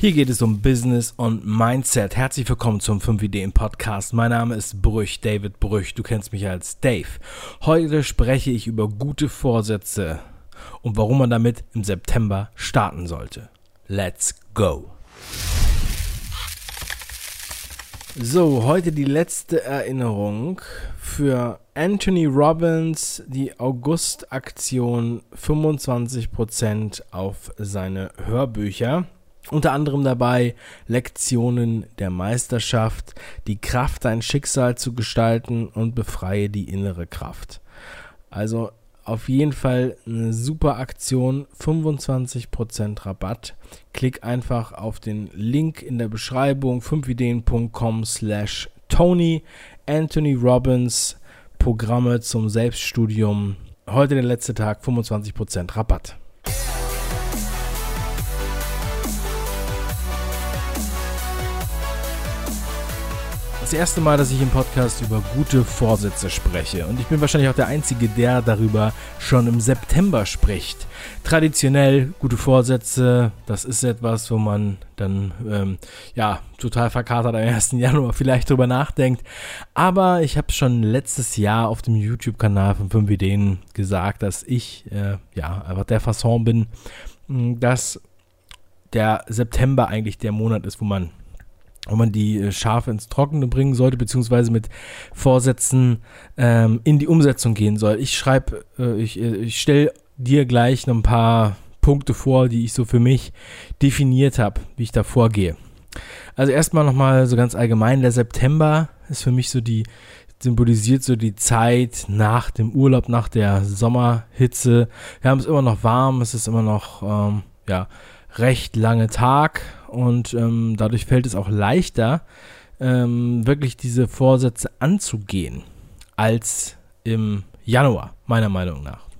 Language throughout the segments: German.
Hier geht es um Business und Mindset. Herzlich willkommen zum 5 Ideen Podcast. Mein Name ist Brüch, David Brüch. Du kennst mich als Dave. Heute spreche ich über gute Vorsätze und warum man damit im September starten sollte. Let's go! So, heute die letzte Erinnerung für Anthony Robbins, die August-Aktion 25% auf seine Hörbücher. Unter anderem dabei Lektionen der Meisterschaft, die Kraft, dein Schicksal zu gestalten und befreie die innere Kraft. Also auf jeden Fall eine super Aktion, 25% Rabatt. Klick einfach auf den Link in der Beschreibung 5ideen.com slash Tony Anthony Robbins Programme zum Selbststudium. Heute der letzte Tag, 25% Rabatt. Das erste Mal, dass ich im Podcast über gute Vorsätze spreche. Und ich bin wahrscheinlich auch der Einzige, der darüber schon im September spricht. Traditionell gute Vorsätze, das ist etwas, wo man dann ähm, ja total verkatert am 1. Januar vielleicht drüber nachdenkt. Aber ich habe schon letztes Jahr auf dem YouTube-Kanal von 5 Ideen gesagt, dass ich äh, ja einfach der Fasson bin, dass der September eigentlich der Monat ist, wo man ob man die äh, Schafe ins Trockene bringen sollte, beziehungsweise mit Vorsätzen ähm, in die Umsetzung gehen soll. Ich schreibe, äh, ich, äh, ich stelle dir gleich noch ein paar Punkte vor, die ich so für mich definiert habe, wie ich da vorgehe. Also erstmal nochmal so ganz allgemein, der September ist für mich so die, symbolisiert so die Zeit nach dem Urlaub, nach der Sommerhitze. Wir haben es immer noch warm, es ist immer noch, ähm, ja, recht lange Tag und ähm, dadurch fällt es auch leichter, ähm, wirklich diese Vorsätze anzugehen als im Januar, meiner Meinung nach.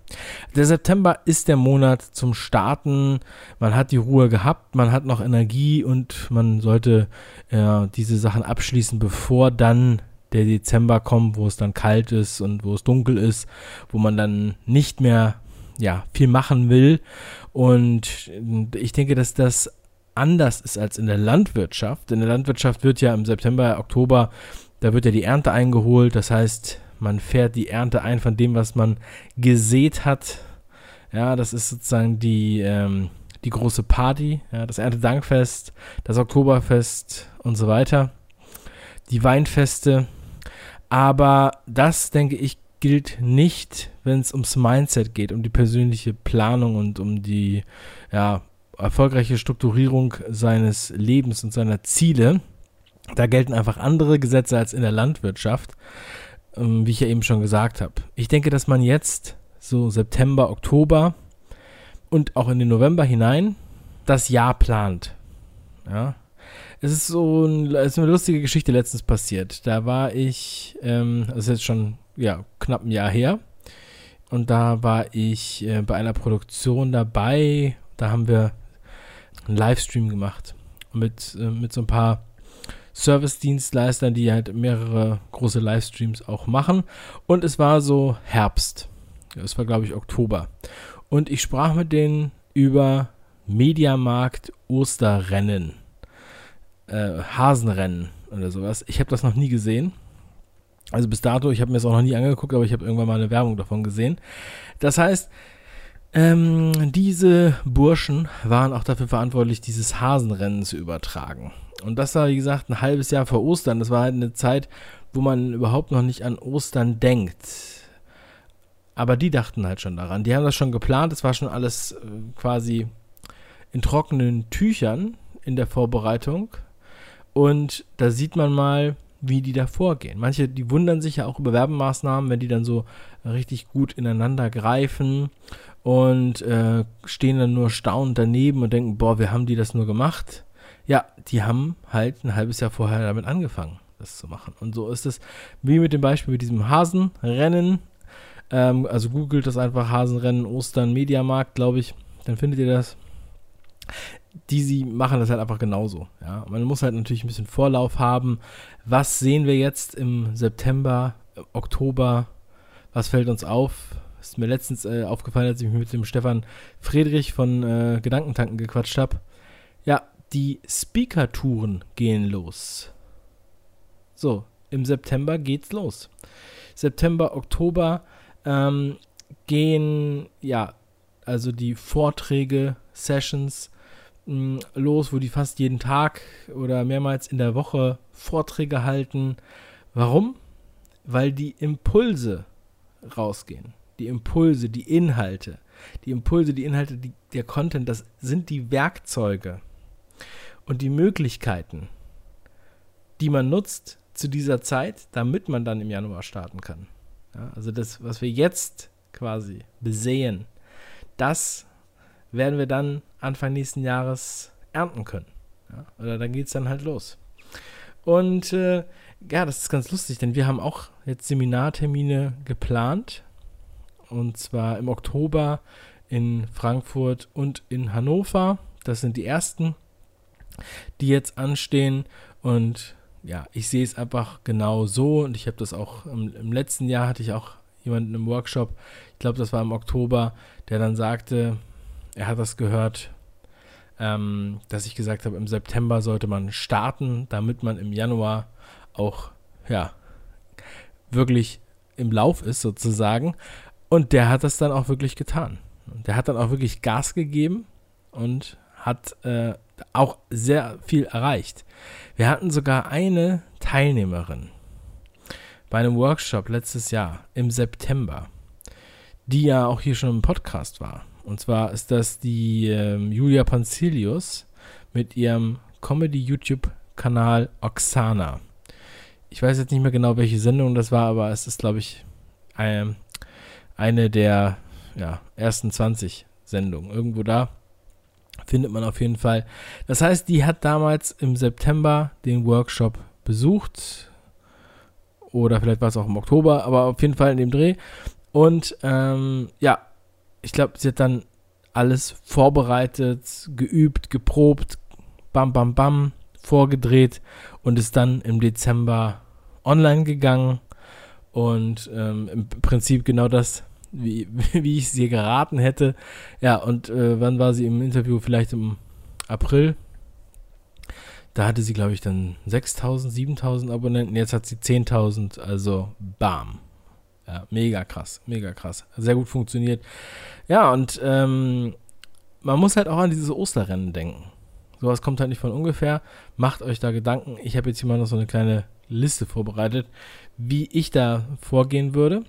Der September ist der Monat zum Starten. Man hat die Ruhe gehabt, man hat noch Energie und man sollte äh, diese Sachen abschließen, bevor dann der Dezember kommt, wo es dann kalt ist und wo es dunkel ist, wo man dann nicht mehr ja, viel machen will. Und ich denke, dass das anders ist als in der Landwirtschaft. In der Landwirtschaft wird ja im September, Oktober, da wird ja die Ernte eingeholt. Das heißt, man fährt die Ernte ein von dem, was man gesät hat. Ja, das ist sozusagen die, ähm, die große Party, ja, das Erntedankfest, das Oktoberfest und so weiter. Die Weinfeste. Aber das, denke ich, gilt nicht, wenn es ums Mindset geht, um die persönliche Planung und um die ja, erfolgreiche Strukturierung seines Lebens und seiner Ziele. Da gelten einfach andere Gesetze als in der Landwirtschaft, ähm, wie ich ja eben schon gesagt habe. Ich denke, dass man jetzt so September, Oktober und auch in den November hinein das Jahr plant. Ja. Es ist so ein, es ist eine lustige Geschichte letztens passiert. Da war ich, ähm, das ist jetzt schon ja, knapp ein Jahr her. Und da war ich äh, bei einer Produktion dabei. Da haben wir einen Livestream gemacht. Mit, äh, mit so ein paar Service-Dienstleistern, die halt mehrere große Livestreams auch machen. Und es war so Herbst. Es war, glaube ich, Oktober. Und ich sprach mit denen über Mediamarkt Osterrennen. Äh, Hasenrennen oder sowas. Ich habe das noch nie gesehen. Also bis dato, ich habe mir das auch noch nie angeguckt, aber ich habe irgendwann mal eine Werbung davon gesehen. Das heißt, ähm, diese Burschen waren auch dafür verantwortlich, dieses Hasenrennen zu übertragen. Und das war, wie gesagt, ein halbes Jahr vor Ostern. Das war halt eine Zeit, wo man überhaupt noch nicht an Ostern denkt. Aber die dachten halt schon daran. Die haben das schon geplant. Es war schon alles äh, quasi in trockenen Tüchern in der Vorbereitung. Und da sieht man mal, wie die da vorgehen. Manche, die wundern sich ja auch über Werbemaßnahmen, wenn die dann so richtig gut ineinander greifen und äh, stehen dann nur staunend daneben und denken, boah, wir haben die das nur gemacht. Ja, die haben halt ein halbes Jahr vorher damit angefangen, das zu machen. Und so ist es wie mit dem Beispiel mit diesem Hasenrennen. Ähm, also googelt das einfach Hasenrennen Ostern Mediamarkt, glaube ich. Dann findet ihr das die sie machen das halt einfach genauso. Ja. Man muss halt natürlich ein bisschen Vorlauf haben. Was sehen wir jetzt im September, Oktober? Was fällt uns auf? Ist mir letztens äh, aufgefallen, als ich mich mit dem Stefan Friedrich von äh, Gedankentanken gequatscht habe. Ja, die Speaker-Touren gehen los. So, im September geht's los. September, Oktober ähm, gehen, ja, also die Vorträge, Sessions mh, mm, los, wo die fast jeden Tag oder mehrmals in der Woche Vorträge halten. Warum? Weil die Impulse rausgehen. Die Impulse, die Inhalte. Die Impulse, die Inhalte, die, der Content, das sind die Werkzeuge und die Möglichkeiten, die man nutzt zu dieser Zeit, damit man dann im Januar starten kann. Ja, also das, was wir jetzt quasi besehen, das werden wir dann Anfang nächsten Jahres ernten können. Ja, oder dann geht es dann halt los. Und äh, ja, das ist ganz lustig, denn wir haben auch jetzt Seminartermine geplant. Und zwar im Oktober in Frankfurt und in Hannover. Das sind die ersten, die jetzt anstehen. Und ja, ich sehe es einfach genau so. Und ich habe das auch im, im, letzten Jahr hatte ich auch jemanden im Workshop, ich glaube, das war im Oktober, der dann sagte, er hat das gehört, ähm, dass ich gesagt habe, im September sollte man starten, damit man im Januar auch, ja, wirklich im Lauf ist sozusagen. Und der hat das dann auch wirklich getan. Der hat dann auch wirklich Gas gegeben und hat äh, auch sehr viel erreicht. Wir hatten sogar eine Teilnehmerin bei einem Workshop letztes Jahr im September, die ja auch hier schon im Podcast war. Und zwar ist das die ähm, Julia Panzilius mit ihrem Comedy-YouTube-Kanal Oksana. Ich weiß jetzt nicht mehr genau, welche Sendung das war, aber es ist, glaube ich, ein, eine der ja, ersten 20 Sendungen. Irgendwo da findet man auf jeden Fall. Das heißt, die hat damals im September den Workshop besucht. Oder vielleicht war es auch im Oktober, aber auf jeden Fall in dem Dreh. Und ähm, ja, ich glaube, sie hat dann alles vorbereitet, geübt, geprobt, bam, bam, bam, vorgedreht und ist dann im Dezember online gegangen. Und ähm, im Prinzip genau das, wie, wie ich sie geraten hätte. Ja, und äh, wann war sie im Interview? Vielleicht im April. Da hatte sie, glaube ich, dann 6000, 7000 Abonnenten. Jetzt hat sie 10.000. Also, bam. Ja, mega krass, mega krass. Sehr gut funktioniert. Ja, und ähm, man muss halt auch an dieses Osterrennen denken. Sowas kommt halt nicht von ungefähr. Macht euch da Gedanken. Ich habe jetzt hier mal noch so eine kleine Liste vorbereitet, wie ich da vorgehen würde.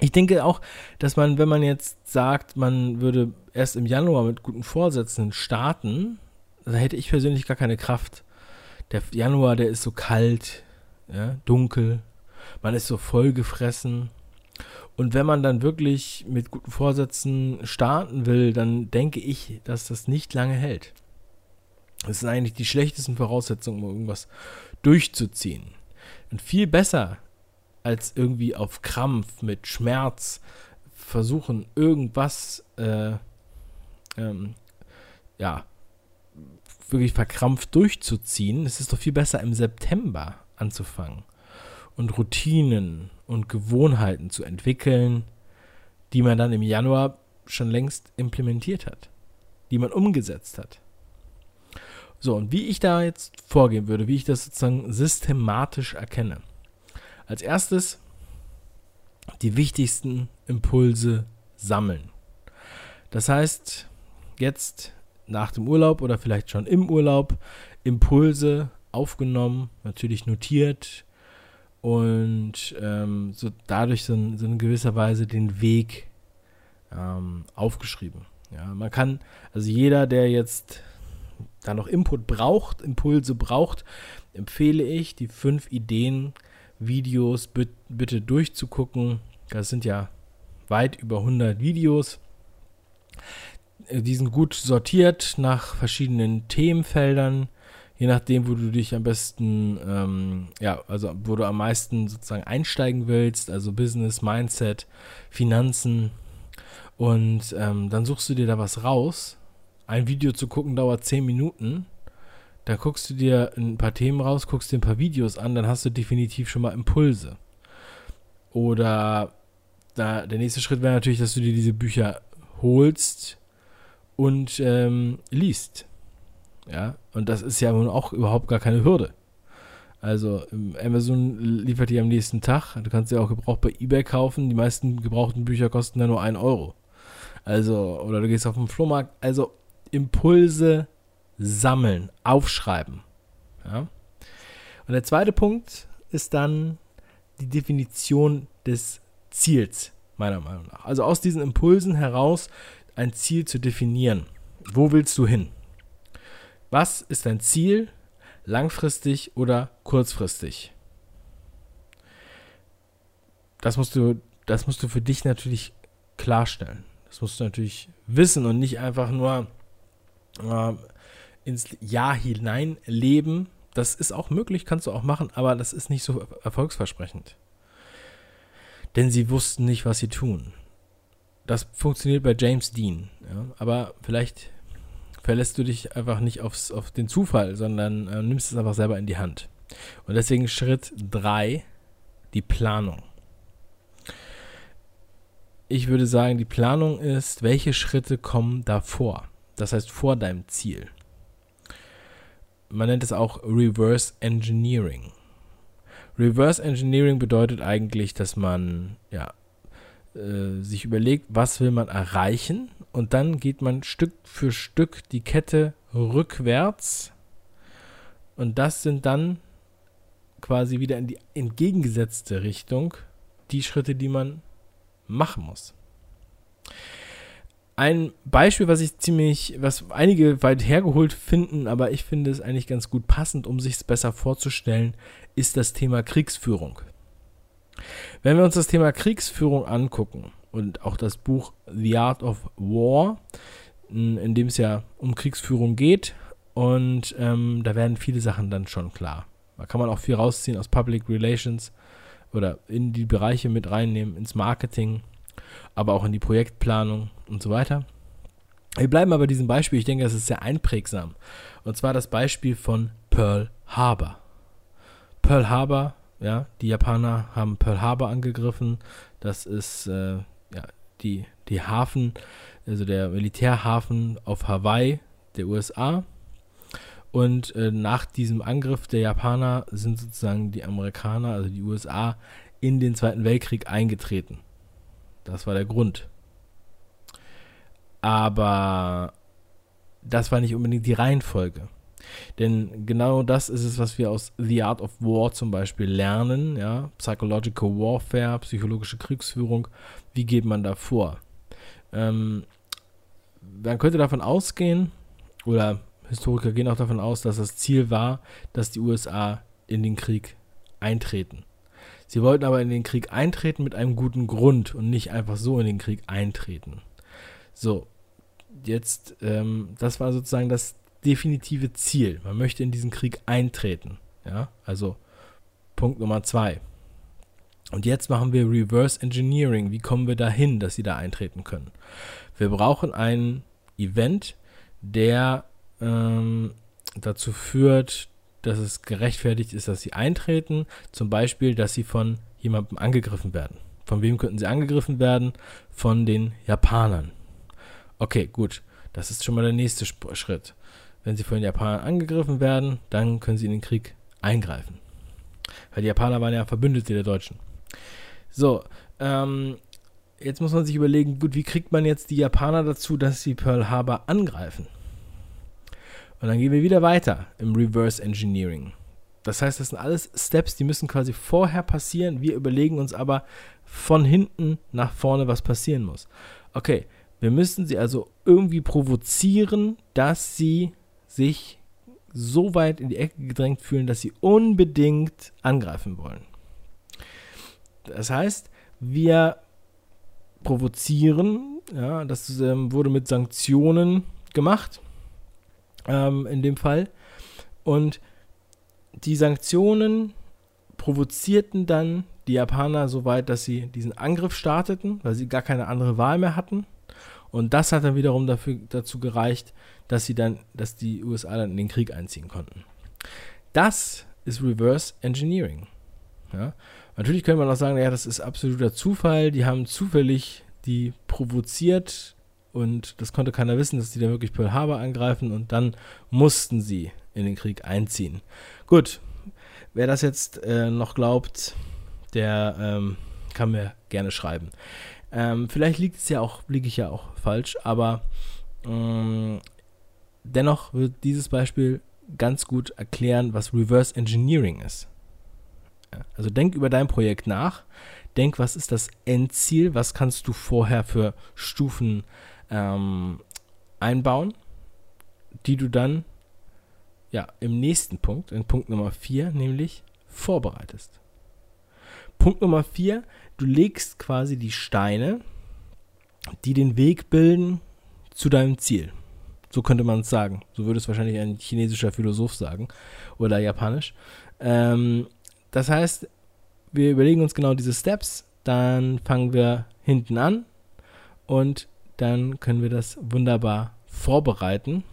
Ich denke auch, dass man, wenn man jetzt sagt, man würde erst im Januar mit guten Vorsätzen starten, da hätte ich persönlich gar keine Kraft. Der Januar, der ist so kalt, ja, dunkel, man ist so vollgefressen. Und wenn man dann wirklich mit guten Vorsätzen starten will, dann denke ich, dass das nicht lange hält. Das sind eigentlich die schlechtesten Voraussetzungen, um irgendwas durchzuziehen. Und viel besser als irgendwie auf Krampf mit Schmerz versuchen, irgendwas, äh, ähm, ja, wirklich verkrampft durchzuziehen. Es ist doch viel besser im September anzufangen und Routinen und Gewohnheiten zu entwickeln, die man dann im Januar schon längst implementiert hat, die man umgesetzt hat. So, und wie ich da jetzt vorgehen würde, wie ich das sozusagen systematisch erkenne. Als erstes die wichtigsten Impulse sammeln. Das heißt, jetzt nach dem Urlaub oder vielleicht schon im Urlaub Impulse aufgenommen, natürlich notiert, und ähm, so dadurch so in, so in gewisser Weise den Weg ähm, aufgeschrieben. Ja, man kann, also jeder, der jetzt da noch Input braucht, Impulse braucht, empfehle ich, die fünf Ideen Videos bitte durchzugucken. Das sind ja weit über 100 Videos. Die sind gut sortiert nach verschiedenen Themenfeldern je nachdem, wo du dich am besten, ähm, ja, also wo du am meisten sozusagen einsteigen willst, also Business, Mindset, Finanzen. Und ähm, dann suchst du dir da was raus. Ein Video zu gucken dauert 10 Minuten. Dann guckst du dir ein paar Themen raus, guckst dir ein paar Videos an, dann hast du definitiv schon mal Impulse. Oder da, der nächste Schritt wäre natürlich, dass du dir diese Bücher holst und ähm, liest Ja, und das ist ja nun auch überhaupt gar keine Hürde. Also Amazon liefert die am nächsten Tag. Du kannst sie auch gebraucht bei eBay kaufen. Die meisten gebrauchten Bücher kosten da nur 1 Euro. Also, oder du gehst auf den Flohmarkt. Also Impulse sammeln, aufschreiben. Ja? Und der zweite Punkt ist dann die Definition des Ziels, meiner Meinung nach. Also aus diesen Impulsen heraus ein Ziel zu definieren. Wo willst du hin? Was ist dein Ziel, langfristig oder kurzfristig? Das musst du, das musst du für dich natürlich klarstellen. Das musst du natürlich wissen und nicht einfach nur äh, ins Jahr hinein leben. Das ist auch möglich, kannst du auch machen, aber das ist nicht so erfolgsversprechend. Denn sie wussten nicht, was sie tun. Das funktioniert bei James Dean. Ja, aber vielleicht verlässt du dich einfach nicht aufs, auf den Zufall, sondern äh, nimmst es einfach selber in die Hand. Und deswegen Schritt 3, die Planung. Ich würde sagen, die Planung ist, welche Schritte kommen davor. Das heißt, vor deinem Ziel. Man nennt es auch Reverse Engineering. Reverse Engineering bedeutet eigentlich, dass man ja, äh, sich überlegt, was will man erreichen und dann geht man Stück für Stück die Kette rückwärts und das sind dann quasi wieder in die entgegengesetzte Richtung die Schritte, die man machen muss. Ein Beispiel, was ich ziemlich, was einige weit hergeholt finden, aber ich finde es eigentlich ganz gut passend, um sich es besser vorzustellen, ist das Thema Kriegsführung. Wenn wir uns das Thema Kriegsführung angucken und auch das Buch The Art of War, in dem es ja um Kriegsführung geht, und ähm, da werden viele Sachen dann schon klar. Da kann man auch viel rausziehen aus Public Relations oder in die Bereiche mit reinnehmen, ins Marketing, aber auch in die Projektplanung und so weiter. Wir bleiben aber bei diesem Beispiel, ich denke, das ist sehr einprägsam. Und zwar das Beispiel von Pearl Harbor. Pearl Harbor ja, die Japaner haben Pearl Harbor angegriffen. Das ist äh, ja, die, die Hafen, also der Militärhafen auf Hawaii der USA. Und äh, nach diesem Angriff der Japaner sind sozusagen die Amerikaner, also die USA, in den Zweiten Weltkrieg eingetreten. Das war der Grund. Aber das war nicht unbedingt die Reihenfolge. Denn genau das ist es, was wir aus The Art of War zum Beispiel lernen, ja, Psychological Warfare, psychologische Kriegsführung, wie geht man da vor? Ähm, man könnte davon ausgehen, oder Historiker gehen auch davon aus, dass das Ziel war, dass die USA in den Krieg eintreten. Sie wollten aber in den Krieg eintreten mit einem guten Grund und nicht einfach so in den Krieg eintreten. So, jetzt, ähm, das war sozusagen das definitive Ziel. Man möchte in diesen Krieg eintreten. Ja, also Punkt Nummer zwei. Und jetzt machen wir Reverse Engineering. Wie kommen wir dahin, dass sie da eintreten können? Wir brauchen ein Event, der ähm, dazu führt, dass es gerechtfertigt ist, dass sie eintreten. Zum Beispiel, dass sie von jemandem angegriffen werden. Von wem könnten sie angegriffen werden? Von den Japanern. Okay, gut. Das ist schon mal der nächste Schritt. Wenn sie von den Japanern angegriffen werden, dann können sie in den Krieg eingreifen. Weil die Japaner waren ja Verbündete der Deutschen. So, ähm, jetzt muss man sich überlegen, gut, wie kriegt man jetzt die Japaner dazu, dass sie Pearl Harbor angreifen? Und dann gehen wir wieder weiter im Reverse Engineering. Das heißt, das sind alles Steps, die müssen quasi vorher passieren. Wir überlegen uns aber von hinten nach vorne, was passieren muss. Okay, wir müssen sie also irgendwie provozieren, dass sie sich so weit in die Ecke gedrängt fühlen, dass sie unbedingt angreifen wollen. Das heißt, wir provozieren, ja, das ähm, wurde mit Sanktionen gemacht, ähm, in dem Fall. Und die Sanktionen provozierten dann die Japaner so weit, dass sie diesen Angriff starteten, weil sie gar keine andere Wahl mehr hatten. Und das hat dann wiederum dafür, dazu gereicht, dass sie dann, dass die USA dann in den Krieg einziehen konnten. Das ist Reverse Engineering. Ja? Natürlich könnte man auch sagen, ja, das ist absoluter Zufall. Die haben zufällig die provoziert und das konnte keiner wissen, dass die da wirklich Pearl Harbor angreifen und dann mussten sie in den Krieg einziehen. Gut, wer das jetzt äh, noch glaubt, der ähm, kann mir gerne schreiben. Ähm, vielleicht liegt es ja auch, liege ich ja auch falsch, aber ähm, dennoch wird dieses Beispiel ganz gut erklären, was Reverse Engineering ist. Also denk über dein Projekt nach, denk, was ist das Endziel, was kannst du vorher für Stufen ähm, einbauen, die du dann ja im nächsten Punkt, in Punkt Nummer 4, nämlich vorbereitest. Punkt Nummer 4, du legst quasi die Steine, die den Weg bilden zu deinem Ziel. So könnte man es sagen. So würde es wahrscheinlich ein chinesischer Philosoph sagen oder japanisch. Ähm, das heißt, wir überlegen uns genau diese Steps, dann fangen wir hinten an und dann können wir das wunderbar vorbereiten.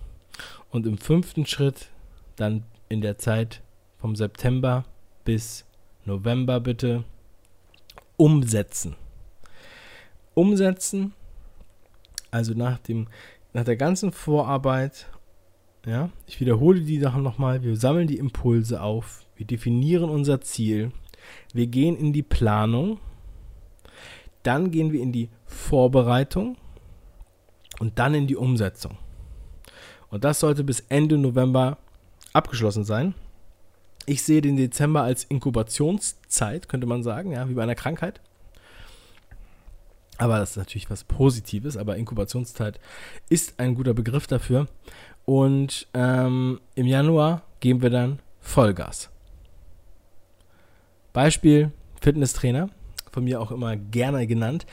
Und im fünften Schritt, dann in der Zeit vom September bis November bitte, umsetzen. Umsetzen, also nach, dem, nach der ganzen Vorarbeit, ja, ich wiederhole die Sachen nochmal, wir sammeln die Impulse auf, wir definieren unser Ziel, wir gehen in die Planung, dann gehen wir in die Vorbereitung und dann in die Umsetzung. Und das sollte bis Ende November abgeschlossen sein. Ich sehe den Dezember als Inkubationszeit, könnte man sagen, ja, wie bei einer Krankheit. Aber das ist natürlich was Positives, aber Inkubationszeit ist ein guter Begriff dafür. Und ähm, im Januar geben wir dann Vollgas. Beispiel Fitnesstrainer, von mir auch immer gerne genannt,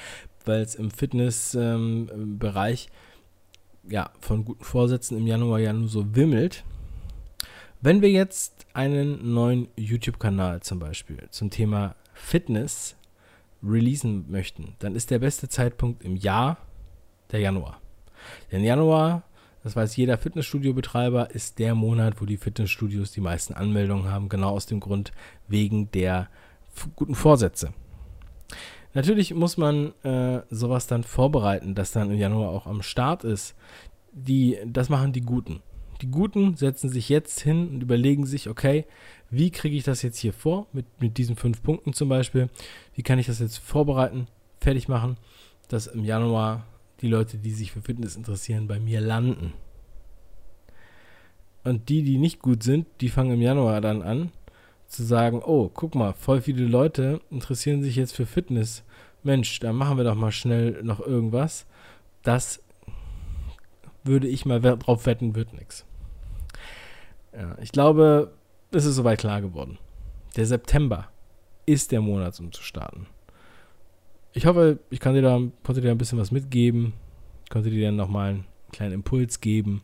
weil es im Fitnessbereich ähm, ja, von guten Vorsätzen im Januar ja nur so wimmelt. Wenn wir jetzt einen neuen YouTube-Kanal zum Beispiel zum Thema Fitness releasen möchten, dann ist der beste Zeitpunkt im Jahr der Januar. Denn Januar, das weiß jeder Fitnessstudio-Betreiber, ist der Monat, wo die Fitnessstudios die meisten Anmeldungen haben, genau aus dem Grund wegen der guten Vorsätze. Natürlich muss man äh, sowas dann vorbereiten, das dann im Januar auch am Start ist. Die, das machen die Guten. Die Guten setzen sich jetzt hin und überlegen sich, okay, wie kriege ich das jetzt hier vor, mit, mit diesen fünf Punkten zum Beispiel, wie kann ich das jetzt vorbereiten, fertig machen, dass im Januar die Leute, die sich für Fitness interessieren, bei mir landen. Und die, die nicht gut sind, die fangen im Januar dann an zu sagen, oh, guck mal, voll viele Leute interessieren sich jetzt für Fitness. Mensch, da machen wir doch mal schnell noch irgendwas. Das würde ich mal drauf wetten, wird nichts. Ja, ich glaube, es ist soweit klar geworden. Der September ist der Monat, um zu starten. Ich hoffe, ich kann dir da, konnte dir ein bisschen was mitgeben, konnte dir dann nochmal einen kleinen Impuls geben,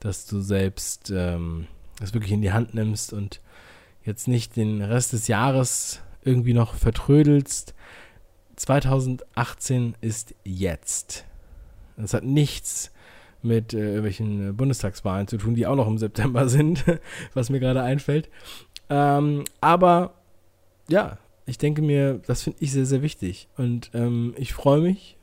dass du selbst ähm, das wirklich in die Hand nimmst und jetzt nicht den Rest des Jahres irgendwie noch vertrödelst. 2018 ist jetzt. Das hat nichts mit äh, irgendwelchen Bundestagswahlen zu tun, die auch noch im September sind, was mir gerade einfällt. Ähm, aber ja, ich denke mir, das finde ich sehr, sehr wichtig. Und ähm, ich freue mich,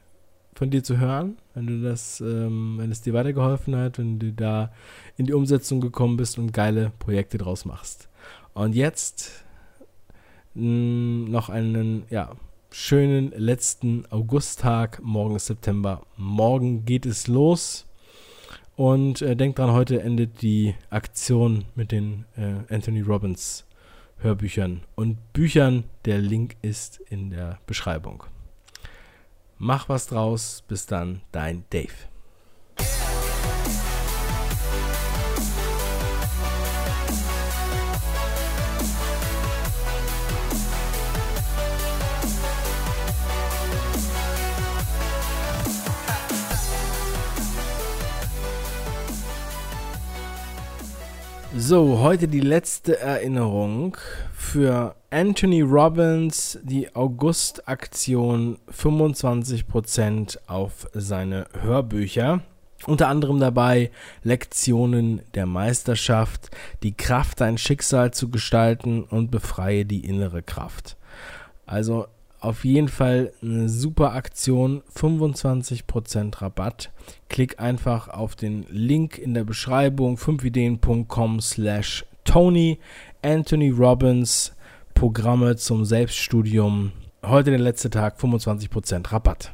von dir zu hören, wenn du das, ähm, wenn es dir weitergeholfen hat, wenn du da in die Umsetzung gekommen bist und geile Projekte draus machst. Und jetzt mh, noch einen, ja, schönen letzten Augusttag. Morgen ist September. Morgen geht es los. Und äh, denkt dran, heute endet die Aktion mit den äh, Anthony Robbins Hörbüchern und Büchern. Der Link ist in der Beschreibung. Mach was draus. Bis dann, dein Dave. So, heute die letzte Erinnerung für Anthony Robbins, die August-Aktion 25% auf seine Hörbücher. Unter anderem dabei Lektionen der Meisterschaft, die Kraft, dein Schicksal zu gestalten und befreie die innere Kraft. Also Auf jeden Fall eine super Aktion, 25% Rabatt. Klick einfach auf den Link in der Beschreibung 5ideen.com slash Tony Anthony Robbins Programme zum Selbststudium. Heute der letzte Tag, 25% Rabatt.